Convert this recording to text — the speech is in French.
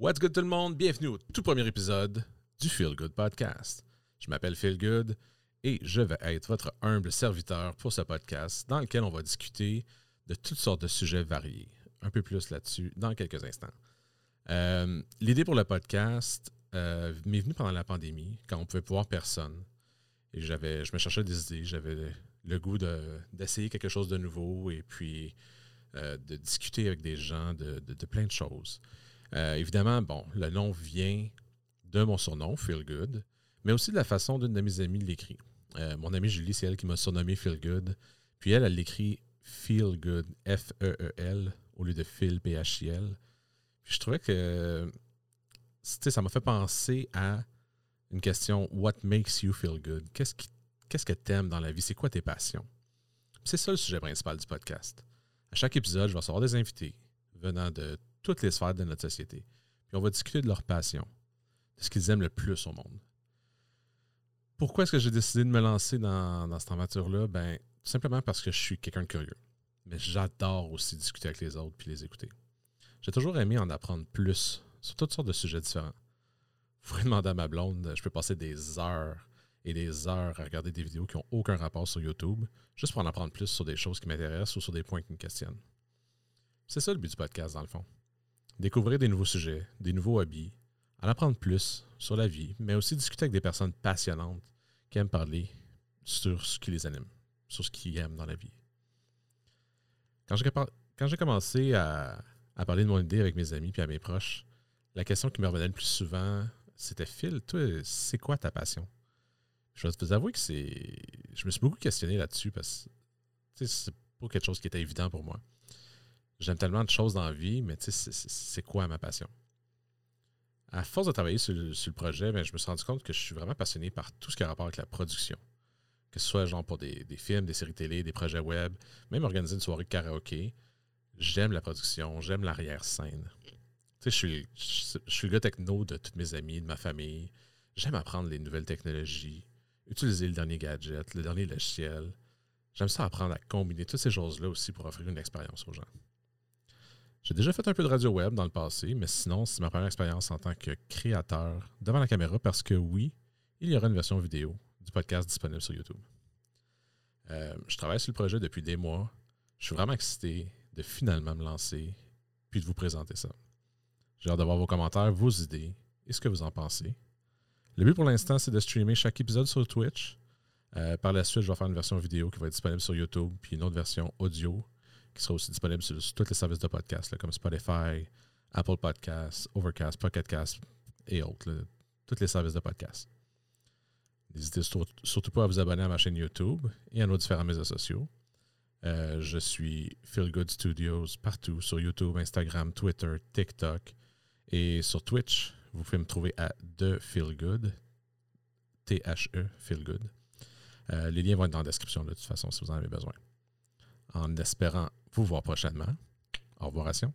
What's good tout le monde? Bienvenue au tout premier épisode du Feel Good Podcast. Je m'appelle Feel Good et je vais être votre humble serviteur pour ce podcast dans lequel on va discuter de toutes sortes de sujets variés. Un peu plus là-dessus dans quelques instants. Euh, l'idée pour le podcast euh, m'est venue pendant la pandémie, quand on pouvait voir personne. Et j'avais, je me cherchais des idées, j'avais le goût d'essayer quelque chose de nouveau et puis euh, de discuter avec des gens de, plein de choses. Évidemment, bon, le nom vient de mon surnom, Feel Good, mais aussi de la façon d'une de mes amies l'écrit. mon amie Julie, c'est elle qui m'a surnommé Feel Good. Puis elle, elle l'écrit Feel Good, F-E-E-L, au lieu de Phil, P-H-I-L je trouvais que ça m'a fait penser à une question What makes you feel good? Qu'est-ce, qu'est-ce que tu aimes dans la vie? C'est quoi tes passions? C'est ça le sujet principal du podcast. À chaque épisode, je vais recevoir des invités venant de toutes les sphères de notre société. Puis on va discuter de leur passion, de ce qu'ils aiment le plus au monde. Pourquoi est-ce que j'ai décidé de me lancer dans, cette aventure-là? Ben, simplement parce que je suis quelqu'un de curieux. Mais j'adore aussi discuter avec les autres puis les écouter. J'ai toujours aimé en apprendre plus sur toutes sortes de sujets différents. Vous pourrez demander à ma blonde, je peux passer des heures et des heures à regarder des vidéos qui n'ont aucun rapport sur YouTube, juste pour en apprendre plus sur des choses qui m'intéressent ou sur des points qui me questionnent. C'est ça le but du podcast, dans le fond. Découvrir des nouveaux sujets, des nouveaux hobbies, en apprendre plus sur la vie, mais aussi discuter avec des personnes passionnantes qui aiment parler sur ce qui les anime, sur ce qu'ils aiment dans la vie. Quand j'ai commencé à, parler de mon idée avec mes amis puis à mes proches, la question qui me revenait le plus souvent, c'était Phil, toi, c'est quoi ta passion? Je vais vous avouer que c'est. Je me suis beaucoup questionné là-dessus parce que c'est pas quelque chose qui était évident pour moi. J'aime tellement de choses dans la vie, mais c'est quoi ma passion? À force de travailler sur le, projet, ben, je me suis rendu compte que je suis vraiment passionné par tout ce qui a rapport avec la production. Que ce soit genre pour des, films, des séries télé, des projets web, même organiser une soirée de karaoké j'aime la production, j'aime l'arrière-scène. Tu sais, je suis, je, suis le gars techno de toutes mes amis, de ma famille. J'aime apprendre les nouvelles technologies, utiliser le dernier gadget, le dernier logiciel. J'aime ça apprendre à combiner toutes ces choses-là aussi pour offrir une expérience aux gens. J'ai déjà fait un peu de radio web dans le passé, mais sinon, c'est ma première expérience en tant que créateur devant la caméra parce que oui, il y aura une version vidéo du podcast disponible sur YouTube. Euh, je travaille sur le projet depuis des mois. Je suis vraiment excité de finalement me lancer puis de vous présenter ça. J'ai hâte d'avoir vos commentaires, vos idées et ce que vous en pensez. Le but pour l'instant, c'est de streamer chaque épisode sur Twitch. Euh, par la suite, je vais faire une version vidéo qui va être disponible sur YouTube, puis une autre version audio qui sera aussi disponible sur, tous les services de podcast, comme Spotify, Apple Podcasts, Overcast, Pocketcast et autres, tous les services de podcast. N'hésitez surtout pas à vous abonner à ma chaîne YouTube et à nos différents médias sociaux. Euh, je suis Feel Good Studios partout sur YouTube, Instagram, Twitter, TikTok et sur Twitch. Vous pouvez me trouver à The Feel Good, T-H-E, Feel Good. Euh, les liens vont être dans la description de toute façon si vous en avez besoin. En espérant vous voir prochainement. Au revoir, Ration.